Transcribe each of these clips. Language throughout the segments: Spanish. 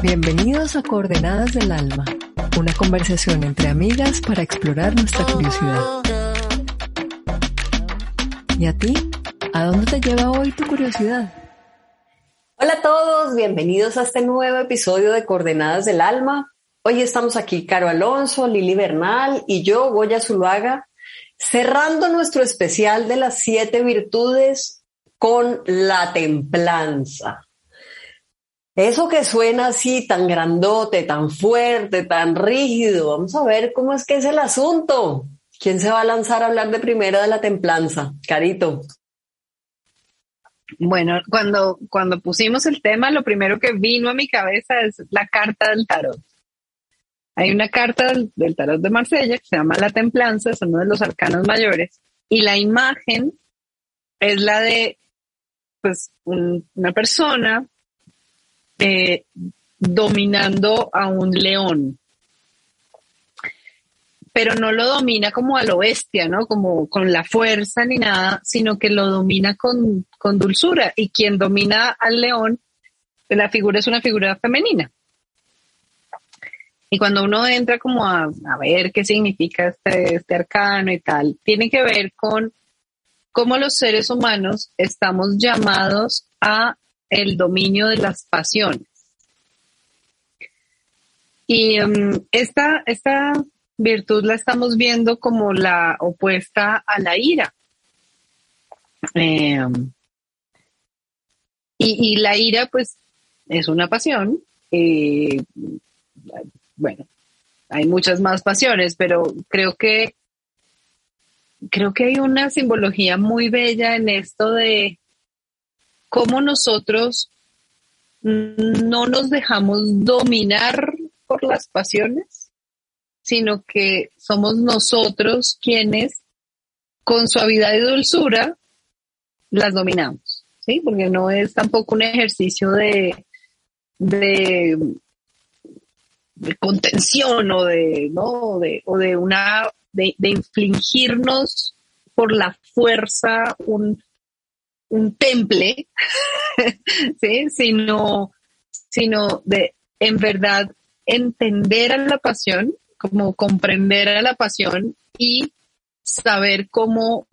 Bienvenidos a Coordenadas del Alma, una conversación entre amigas para explorar nuestra curiosidad. ¿Y a ti? ¿A dónde te lleva hoy tu curiosidad? Hola a todos, bienvenidos a este nuevo episodio de Coordenadas del Alma. Hoy estamos aquí Caro Alonso, Lili Bernal y yo, Goya Zuluaga, cerrando nuestro especial de las siete virtudes con la templanza. Eso que suena así tan grandote, tan fuerte, tan rígido, vamos a ver cómo es que es el asunto. ¿Quién se va a lanzar a hablar de primera de la templanza? Carito. Bueno, cuando, cuando pusimos el tema, lo primero que vino a mi cabeza es la carta del tarot. Hay una carta del, tarot de Marsella que se llama La Templanza, es uno de los arcanos mayores, y la imagen es la de pues, una persona eh, dominando a un león. Pero no lo domina como a lo bestia, ¿no? Como con la fuerza ni nada, sino que lo domina con, con dulzura. Y quien domina al león, la figura es una figura femenina. Y cuando uno entra como a, a ver qué significa este, este arcano y tal, tiene que ver con cómo los seres humanos estamos llamados a el dominio de las pasiones. Y um, esta, esta virtud la estamos viendo como la opuesta a la ira. Em, y, la ira, pues, es una pasión. Eh, bueno, hay muchas más pasiones, pero creo que creo que hay una simbología muy bella en esto de cómo nosotros no nos dejamos dominar por las pasiones, sino que somos nosotros quienes con suavidad y dulzura las dominamos, ¿sí? Porque no es tampoco un ejercicio de, de, contención o de, ¿no? de, o de una, de, de infligirnos por la fuerza un, un temple, ¿sí? sino, sino de en verdad entender a la pasión, como comprender a la pasión y saber cómo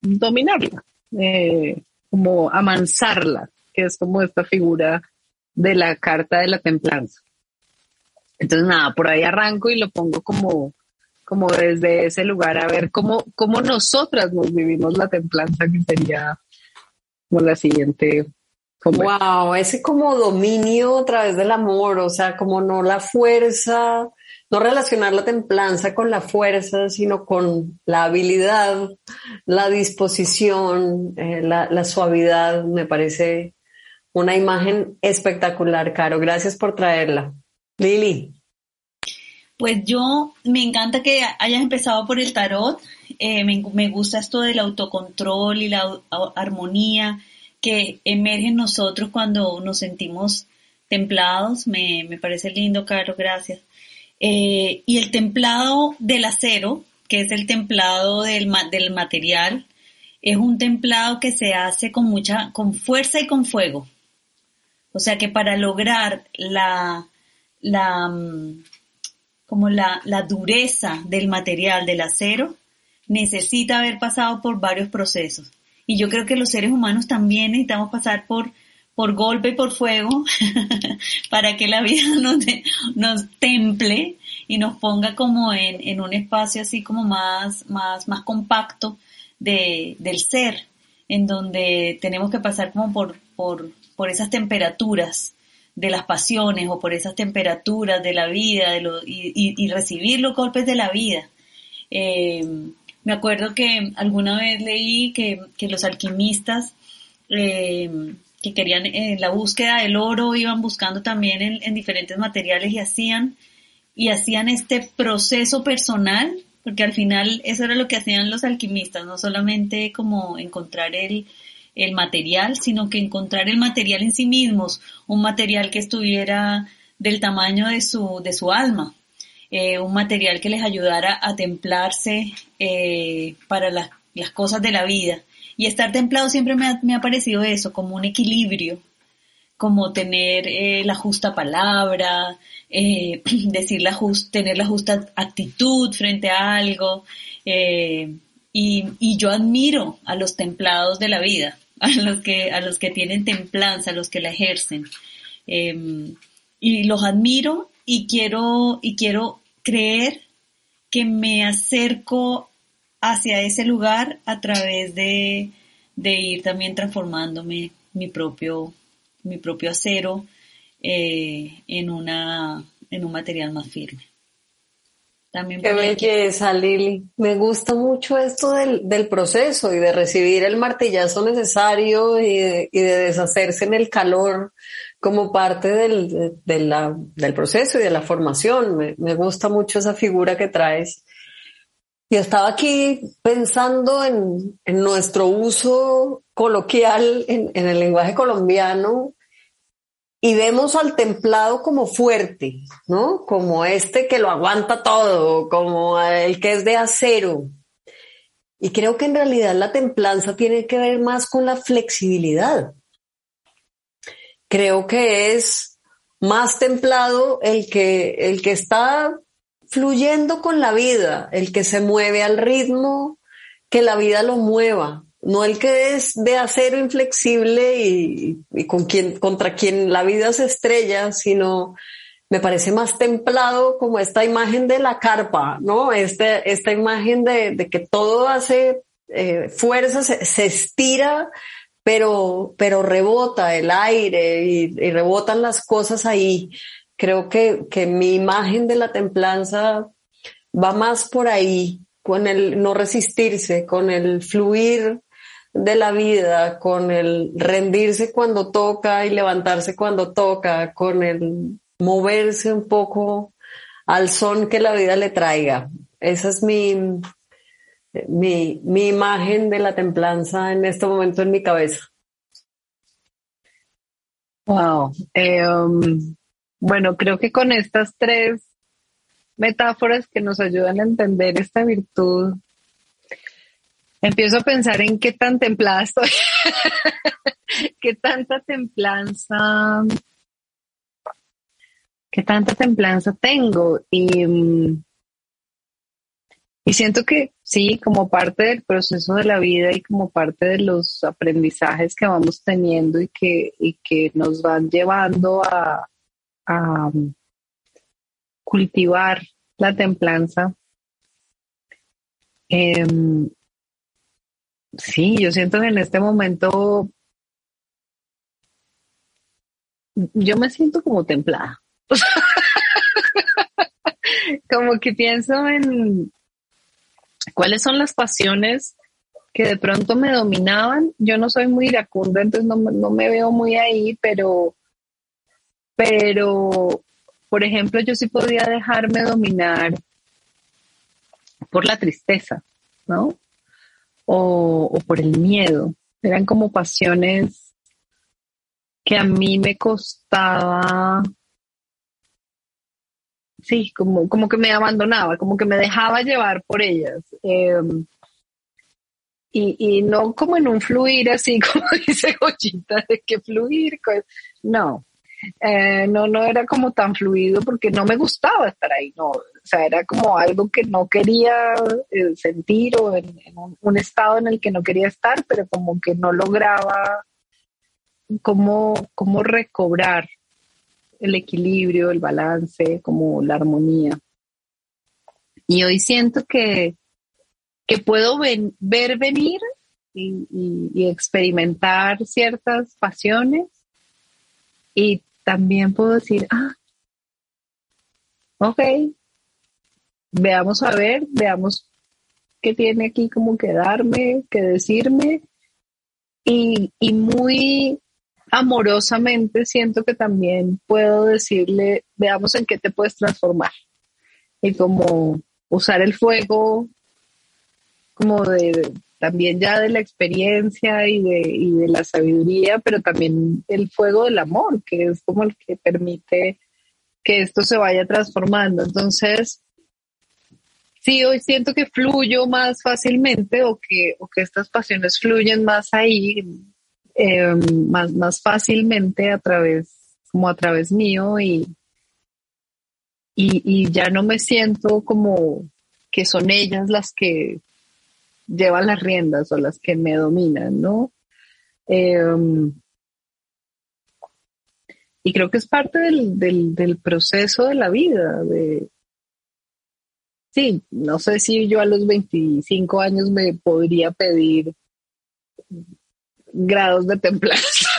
dominarla, eh, como amansarla, que es como esta figura de la carta de la templanza. Entonces, nada, por ahí arranco y lo pongo como como desde ese lugar, a ver cómo, cómo nosotras nos vivimos la templanza, que sería como la siguiente. Wow, ese como dominio a través del amor, o sea, como no la fuerza, no relacionar la templanza con la fuerza, sino con la habilidad, la disposición, eh, la, la suavidad, me parece una imagen espectacular, Caro. Gracias por traerla. Lili. Pues yo me encanta que hayas empezado por el tarot. Eh, me, gusta esto del autocontrol y la armonía que emerge en nosotros cuando nos sentimos templados. Me, parece lindo, Carlos, gracias. Eh, y el templado del acero, que es el templado del, del material, es un templado que se hace con mucha, con fuerza y con fuego. O sea que para lograr la, la, mm, como la, la dureza del material del acero, necesita haber pasado por varios procesos. Y yo creo que los seres humanos también necesitamos pasar por, por golpe y por fuego para que la vida nos, nos temple y nos ponga como en, en, un espacio así como más, más, más compacto de, del ser, en donde tenemos que pasar como por, por, por esas temperaturas de las pasiones o por esas temperaturas de la vida de lo, y, recibir los golpes de la vida. Eh, me acuerdo que alguna vez leí que, los alquimistas eh, que querían en la búsqueda del oro, iban buscando también en, en diferentes materiales y hacían, y hacían este proceso personal, porque al final eso era lo que hacían los alquimistas, no solamente como encontrar el, el material, sino que encontrar el material en sí mismos, un material que estuviera del tamaño de su, de su alma, eh, un material que les ayudara a templarse eh, para las, las cosas de la vida. Y estar templado siempre me ha, me ha parecido eso, como un equilibrio, como tener eh, la justa palabra, decir la just, tener la justa actitud frente a algo. Y, y, yo admiro a los templados de la vida, a los que, a los que tienen templanza, a los que la ejercen. Em, y los admiro y quiero, y quiero creer que me acerco hacia ese lugar a través de, de ir también transformándome mi propio, mi propio acero eh, en, una, en un material más firme. También Qué belleza, Lili. Me gusta mucho esto del, del, proceso y de recibir el martillazo necesario y de, y de deshacerse en el calor como parte del, de, la, del proceso y de la formación. Me, me gusta mucho esa figura que traes. Y estaba aquí pensando en, en nuestro uso coloquial en, en, el lenguaje colombiano y vemos al templado como fuerte, ¿no? Como este que lo aguanta todo, como el que es de acero. Y creo que en realidad la templanza tiene que ver más con la flexibilidad. Creo que es más templado el que, el que está fluyendo con la vida, el que se mueve al ritmo que la vida lo mueva, no el que es de acero inflexible y, y con quien, contra quien la vida se estrella, sino me parece más templado como esta imagen de la carpa, ¿no? Este, esta imagen de, de que todo hace eh, fuerza, se, se, estira, pero, pero rebota el aire y, y rebotan las cosas ahí creo que, que mi imagen de la templanza va más por ahí, con el no resistirse, con el fluir de la vida, con el rendirse cuando toca y levantarse cuando toca, con el moverse un poco al son que la vida le traiga. Esa es mi, mi, mi imagen de la templanza en este momento en mi cabeza. Wow. Um, bueno, creo que con estas tres metáforas que nos ayudan a entender esta virtud, empiezo a pensar en qué tan templada estoy, qué tanta templanza, qué tanta templanza tengo. Y, y siento que sí, como parte del proceso de la vida y como parte de los aprendizajes que vamos teniendo y que, y que nos van llevando a, a cultivar la templanza. Eh, sí, yo siento que en este momento yo me siento como templada. como que pienso en cuáles son las pasiones que de pronto me dominaban. Yo no soy muy iracunda, entonces no, no me veo muy ahí, pero pero, por ejemplo, yo sí podía dejarme dominar por la tristeza, ¿no? O, por el miedo. Eran como pasiones que a mí me costaba, sí, como, como que me abandonaba, como que me dejaba llevar por ellas. Em, y, y, no como en un fluir así, como dice Gochita, de que fluir, no, eh, no, no era como tan fluido porque no me gustaba estar ahí, no, o sea, era como algo que no quería eh, sentir o en, un, estado en el que no quería estar, pero como que no lograba cómo, recobrar el equilibrio, el balance, como la armonía. Y hoy siento que, que puedo ver venir y experimentar ciertas pasiones y también puedo decir, ah, ok, veamos a ver, veamos qué tiene aquí como que darme, que decirme, y, y muy amorosamente siento que también puedo decirle, veamos en qué te puedes transformar. Y como usar el fuego como de, también ya de la experiencia y de, y de la sabiduría, pero también el fuego del amor, que es como el que permite que esto se vaya transformando. Entonces, sí, hoy siento que fluyo más fácilmente o que, o que estas pasiones fluyen más ahí, em, más, más fácilmente a través, como a través mío y, y, y ya no me siento como que son ellas las que llevan las riendas o las que me dominan, ¿no? Em, y creo que es parte del, del, proceso de la vida. De, sí, no sé si yo a los 25 años me podría pedir grados de templanza.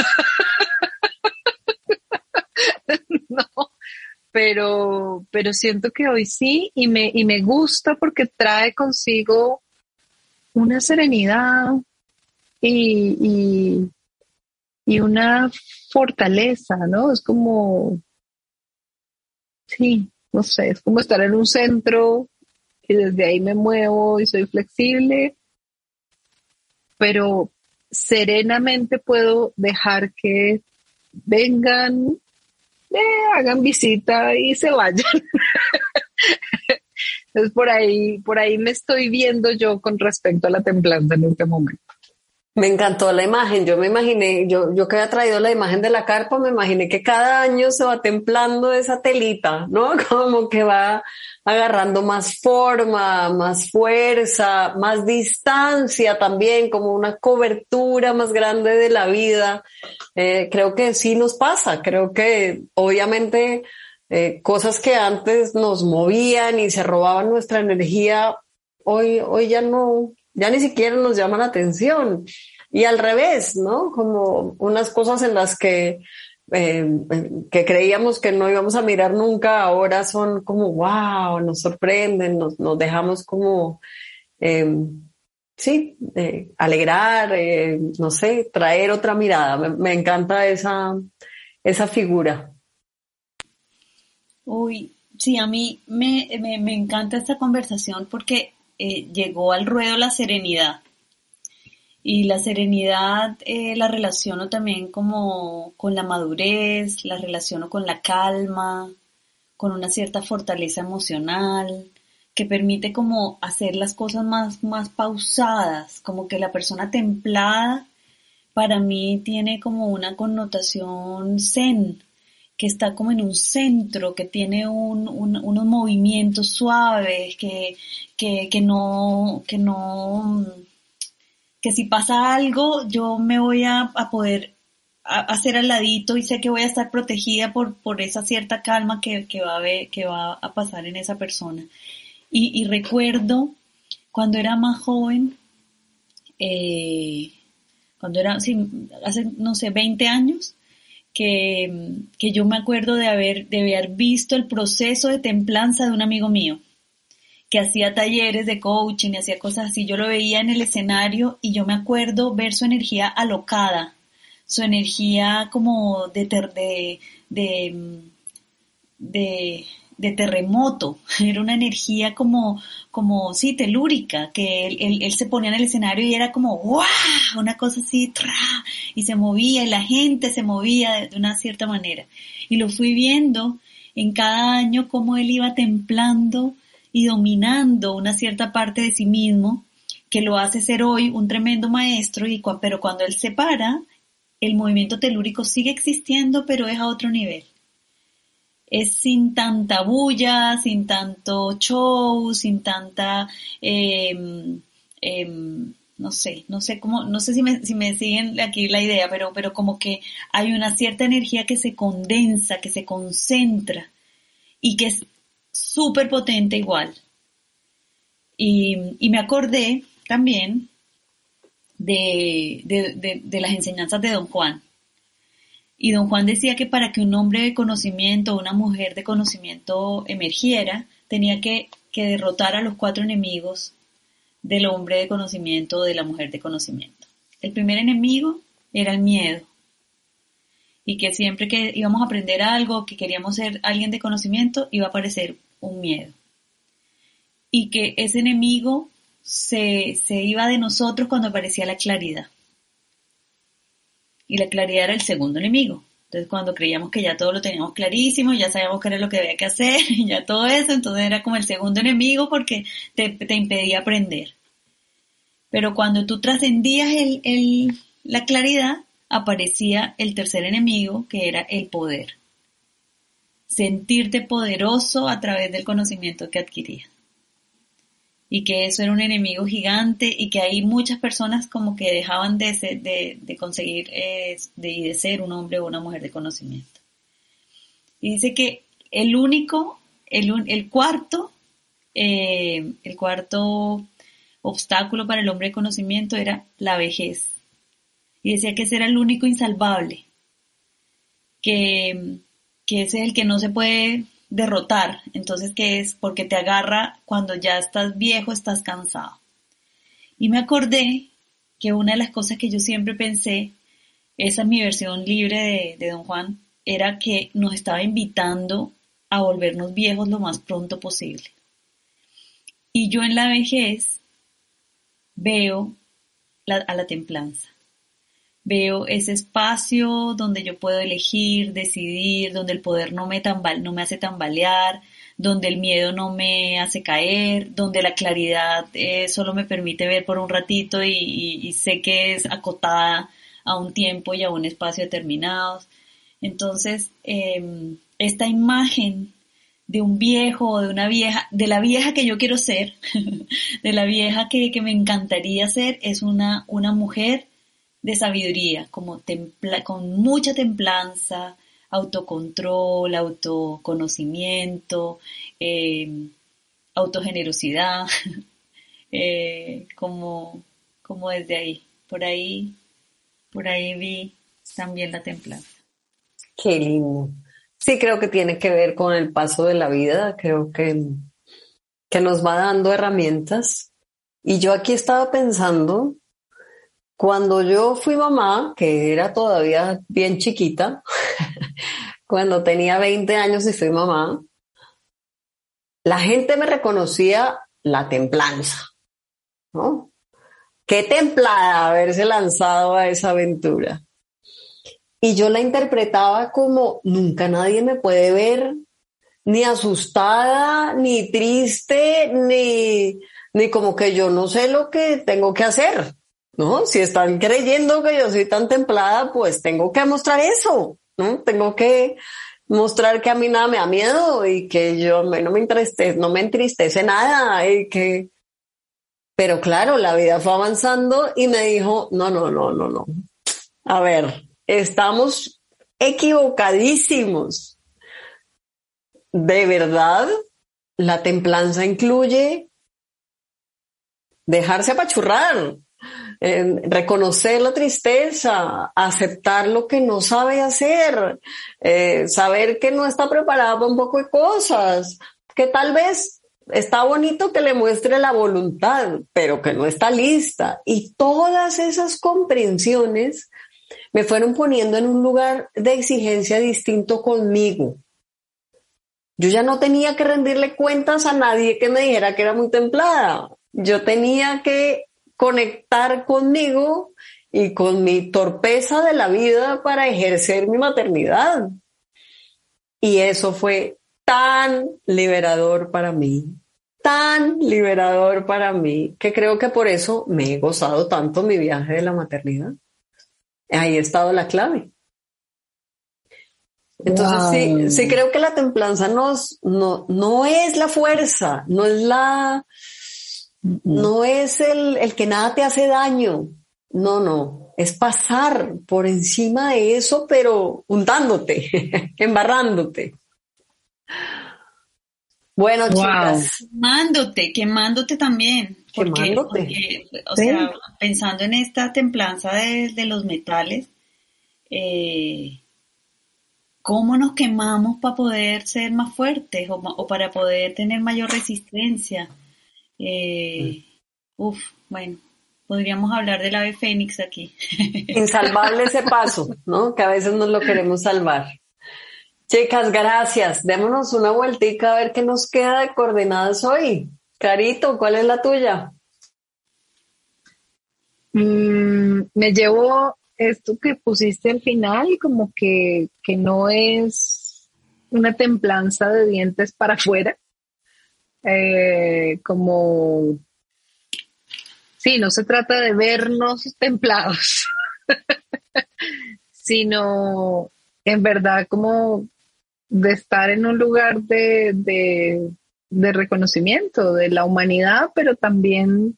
no, pero, pero siento que hoy sí y me, y me gusta porque trae consigo una serenidad y, y, una fortaleza, ¿no? Es como, sí, no sé, es como estar en un centro y desde ahí me muevo y soy flexible, pero serenamente puedo dejar que vengan, eh, hagan visita y se vayan. Entonces por ahí, por ahí me estoy viendo yo con respecto a la templanza en este momento. Me encantó la imagen. Yo me imaginé, yo, yo que había traído la imagen de la carpa, me imaginé que cada año se va templando esa telita, ¿no? Como que va agarrando más forma, más fuerza, más distancia también, como una cobertura más grande de la vida. Eh, creo que sí nos pasa. Creo que obviamente eh, cosas que antes nos movían y se robaban nuestra energía, hoy, hoy ya no, ya ni siquiera nos llaman la atención. Y al revés, ¿no? Como unas cosas en las que, eh, que creíamos que no íbamos a mirar nunca, ahora son como, wow, nos sorprenden, nos, nos dejamos como, eh, sí, alegrar, no sé, traer otra mirada. Me, me encanta esa, esa figura. Uy, sí, a mí me, me, encanta esta conversación porque eh, llegó al ruedo la serenidad. Y la serenidad eh, la relaciono también como con la madurez, la relaciono con la calma, con una cierta fortaleza emocional, que permite como hacer las cosas más, más pausadas, como que la persona templada para mí tiene como una connotación zen, que está como en un centro, que tiene unos movimientos suaves, que, que, no, que no, que si pasa algo, yo me voy a, poder hacer al ladito y sé que voy a estar protegida por, por esa cierta calma que, va a que va a pasar en esa persona. Y, recuerdo cuando era más joven, eh, cuando era, hace, no sé, 20 años, que, que yo me acuerdo de haber, de haber visto el proceso de templanza de un amigo mío que hacía talleres de coaching y hacía cosas así. Yo lo veía en el escenario y yo me acuerdo ver su energía alocada, su energía como de, de, de, de de terremoto, era una energía como, como, sí, telúrica, que él, él, se ponía en el escenario y era como, ¡guau! Una cosa así, ¡tra! y se movía, y la gente se movía de una cierta manera. Y lo fui viendo en cada año cómo él iba templando y dominando una cierta parte de sí mismo, que lo hace ser hoy un tremendo maestro, y, pero cuando él se para, el movimiento telúrico sigue existiendo, pero es a otro nivel es sin tanta bulla, sin tanto show, sin tanta, em, em, no sé, no sé cómo, no sé si me, si me siguen aquí la idea, pero, pero como que hay una cierta energía que se condensa, que se concentra y que es súper potente igual. Y, y, me acordé también de, de, de las enseñanzas de Don Juan y don Juan decía que para que un hombre de conocimiento o una mujer de conocimiento emergiera, tenía que, derrotar a los cuatro enemigos del hombre de conocimiento o de la mujer de conocimiento. el primer enemigo era el miedo. Y que siempre que íbamos a aprender algo, que queríamos ser alguien de conocimiento, iba a aparecer un miedo. Y que ese enemigo se, se iba de nosotros cuando aparecía la claridad. Y la claridad era el segundo enemigo. Entonces cuando creíamos que ya todo lo teníamos clarísimo, ya sabíamos qué era lo que había que hacer, y ya todo eso, entonces era como el segundo enemigo porque te, impedía aprender. Pero cuando tú trascendías el, el, la claridad, aparecía el tercer enemigo, que era el poder. Sentirte poderoso a través del conocimiento que adquirías. Y que eso era un enemigo gigante y que ahí muchas personas como que dejaban de, de, conseguir eh, de, de ser un hombre o una mujer de conocimiento. Y dice que el único, el, el cuarto, eh, el cuarto obstáculo para el hombre de conocimiento era la vejez. Y decía que ese era el único insalvable, que, que ese es el que no se puede derrotar, entonces que es porque te agarra cuando ya estás viejo, estás cansado. Y me acordé que una de las cosas que yo siempre pensé, esa es mi versión libre de, Don Juan, era que nos estaba invitando a volvernos viejos lo más pronto posible. Y yo en la vejez veo a la templanza. Veo ese espacio donde yo puedo elegir, decidir, donde el poder no me, tambal, no me hace tambalear, donde el miedo no me hace caer, donde la claridad eh, solo me permite ver por un ratito y, sé que es acotada a un tiempo y a un espacio determinados. Entonces, eh, esta imagen de un viejo o de una vieja, de la vieja que yo quiero ser, de la vieja que, que, me encantaría ser, es una, una mujer de sabiduría, como con mucha templanza, autocontrol, autoconocimiento, eh, autogenerosidad, eh, como, como desde ahí, por ahí, por ahí vi también la templanza. Qué lindo. Sí, creo que tiene que ver con el paso de la vida, creo que, que nos va dando herramientas. Y yo aquí estaba pensando, cuando yo fui mamá, que era todavía bien chiquita, cuando tenía 20 años y fui mamá, la gente me reconocía la templanza, ¿no? Qué templada haberse lanzado a esa aventura. Y yo la interpretaba como nunca nadie me puede ver ni asustada, ni triste, ni, ni como que yo no sé lo que tengo que hacer. ¿No? Si están creyendo que yo soy tan templada, pues tengo que mostrar eso, ¿no? Tengo que mostrar que a mí nada me da miedo y que yo no me entristece, no me entristece nada y que, pero claro, la vida fue avanzando y me dijo, no, no, no, no, no. A ver, Estamos equivocadísimos. De verdad, la templanza incluye dejarse apachurrar, eh, reconocer la tristeza, aceptar lo que no sabe hacer, eh, saber que no está preparada para un poco de cosas, que tal vez está bonito que le muestre la voluntad, pero que no está lista. Y todas esas comprensiones me fueron poniendo en un lugar de exigencia distinto conmigo. Yo ya no tenía que rendirle cuentas a nadie que me dijera que era muy templada. Yo tenía que conectar conmigo y con mi torpeza de la vida para ejercer mi maternidad. Y eso fue tan liberador para mí, tan liberador para mí, que creo que por eso me he gozado tanto mi viaje de la maternidad. Ahí ha estado la clave. Entonces wow. sí, sí creo que la templanza no, no, no es la fuerza, no es la, no es el, el que nada te hace daño. No, no, es pasar por encima de eso, pero untándote, embarrándote. Bueno, wow. chicas. Quemándote, quemándote también. Porque, quemándote. Porque, o sí. sea, pensando en esta templanza de, de los metales, eh, ¿cómo nos quemamos para poder ser más fuertes o, o para poder tener mayor resistencia? Eh, mm. Uf, bueno, Podríamos hablar del ave fénix aquí. Insalvable ese paso, ¿no? Que a veces nos lo queremos salvar. Chicas, gracias. Démonos una vueltica a ver qué nos queda de coordenadas hoy. Carito, ¿cuál es la tuya? Mm, me llevo esto que pusiste al final, como que, que no es una templanza de dientes para afuera, eh, como Sí, no se trata de vernos templados, sino en verdad como de estar en un lugar de, reconocimiento de la humanidad, pero también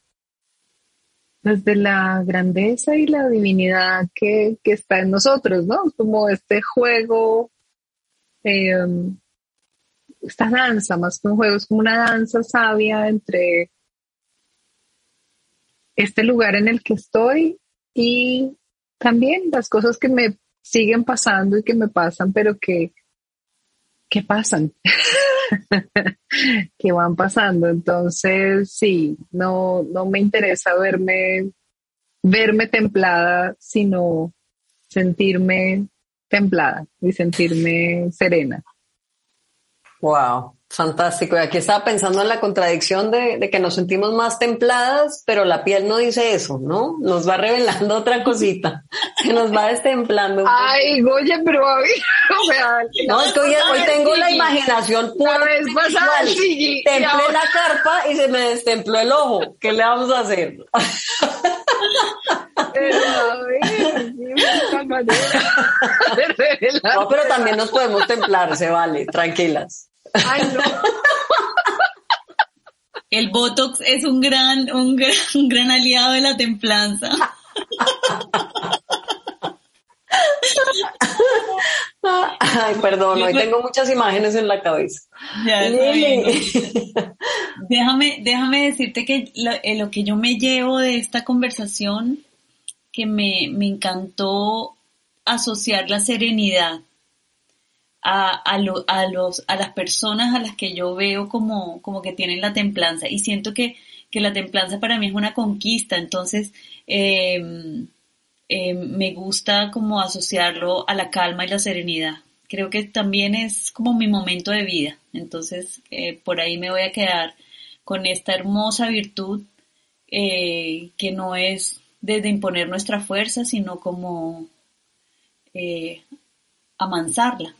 desde la grandeza y la divinidad que, está en nosotros, ¿no? Como este juego, em, esta danza, más que un juego, es como una danza sabia entre este lugar en el que estoy y también las cosas que me siguen pasando y que me pasan, pero que, que pasan, que van pasando. Entonces, sí, no, no me interesa verme, verme templada, sino sentirme templada y sentirme serena. Wow. Fantástico. Y aquí estaba pensando en la contradicción de, que nos sentimos más templadas, pero la piel no dice eso, ¿no? Nos va revelando otra cosita, que nos va destemplando. Ay, Goya, pero a No, es que hoy, tengo la imaginación pura. La vez pasada, sí, Templé la carpa y se me destempló el ojo. ¿Qué le vamos a hacer? no, pero también nos podemos templar, se vale, tranquilas. Ay, no. El Botox es un gran, un gran, aliado de la templanza. Ay, perdón, hoy tengo muchas imágenes en la cabeza. déjame, déjame decirte que eh, lo, que yo me llevo de esta conversación, que me, me encantó asociar la serenidad a, a, a, los, a las personas a las que yo veo como, como que tienen la templanza y siento que, que la templanza para mí es una conquista, entonces em, em, me gusta como asociarlo a la calma y la serenidad. Creo que también es como mi momento de vida, entonces eh, por ahí me voy a quedar con esta hermosa virtud eh, que no es desde imponer nuestra fuerza, sino como eh, amansarla.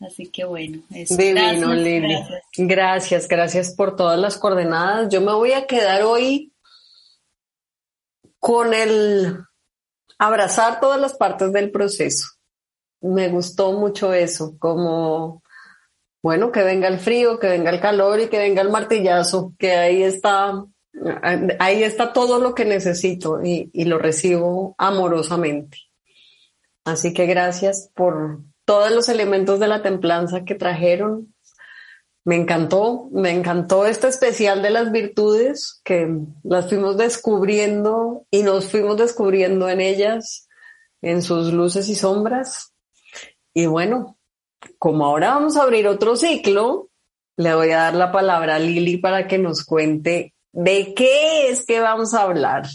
Así que bueno, eso. Divino, gracias, Lili. Gracias. gracias, por todas las coordenadas. Yo me voy a quedar hoy con el abrazar todas las partes del proceso. Me gustó mucho eso, como, bueno, que venga el frío, que venga el calor y que venga el martillazo, que ahí está, ahí está todo lo que necesito y, y lo recibo amorosamente. Así que gracias por, todos los elementos de la templanza que trajeron. Me encantó, me encantó este especial de las virtudes que las fuimos descubriendo y nos fuimos descubriendo en ellas, en sus luces y sombras. Y bueno, como ahora vamos a abrir otro ciclo, le voy a dar la palabra a Lili para que nos cuente de qué es que vamos a hablar.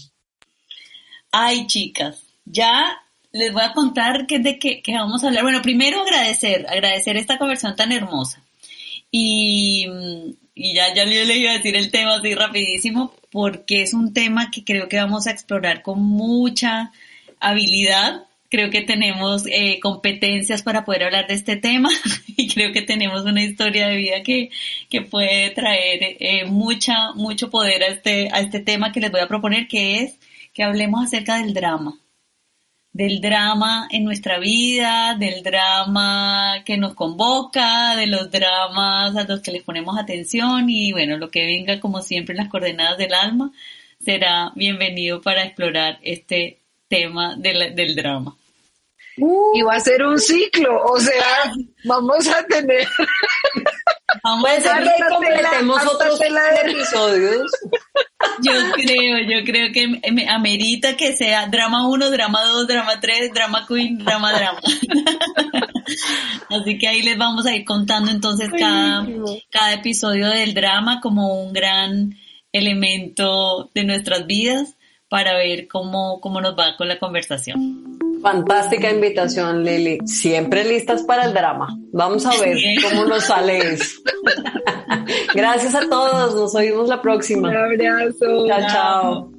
Ay, chicas, ya les voy a contar qué de qué, vamos a hablar. Bueno, primero agradecer, agradecer esta conversión tan hermosa. Y, y ya, ya le iba a decir el tema así rapidísimo, porque es un tema que creo que vamos a explorar con mucha habilidad. Creo que tenemos eh, competencias para poder hablar de este tema y creo que tenemos una historia de vida que, que puede traer eh, mucha, mucho poder a este, a este tema que les voy a proponer, que es que hablemos acerca del drama del drama en nuestra vida, del drama que nos convoca, de los dramas a los que les ponemos atención y bueno, lo que venga como siempre en las coordenadas del alma será bienvenido para explorar este tema del drama. y va a ser un ciclo, o sea, vamos a tener Vamos a completemos otros episodios. Yo creo, yo creo que amerita que sea drama 1, drama 2, drama 3, drama queen, drama drama. Así que ahí les vamos a ir contando entonces cada, cada episodio del drama como un gran elemento de nuestras vidas para ver cómo, cómo nos va con la conversación. Fantástica invitación, Lili. Siempre listas para el drama. Vamos a ver cómo nos sale eso. Gracias a todos. Nos oímos la próxima. Un abrazo. Chao, chao.